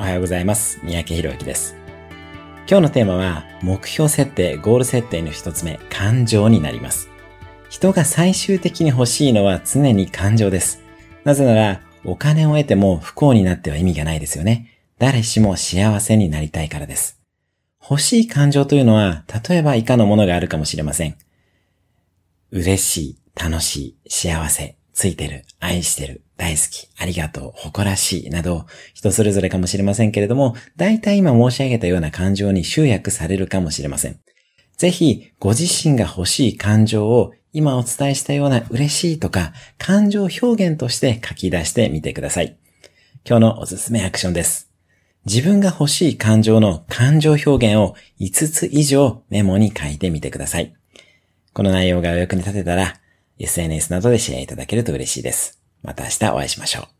おはようございます。三宅博之です。今日のテーマは、目標設定、ゴール設定の一つ目、感情になります。人が最終的に欲しいのは常に感情です。なぜなら、お金を得ても不幸になっては意味がないですよね。誰しも幸せになりたいからです。欲しい感情というのは、例えば以下のものがあるかもしれません。嬉しい、楽しい、幸せ、ついてる、愛してる、大好き、ありがとう、誇らしい、など、人それぞれかもしれませんけれども、大体今申し上げたような感情に集約されるかもしれません。ぜひ、ご自身が欲しい感情を今お伝えしたような嬉しいとか、感情表現として書き出してみてください。今日のおすすめアクションです。自分が欲しい感情の感情表現を5つ以上メモに書いてみてください。この内容がお役に立てたら、SNS などでシェアいただけると嬉しいです。また明日お会いしましょう。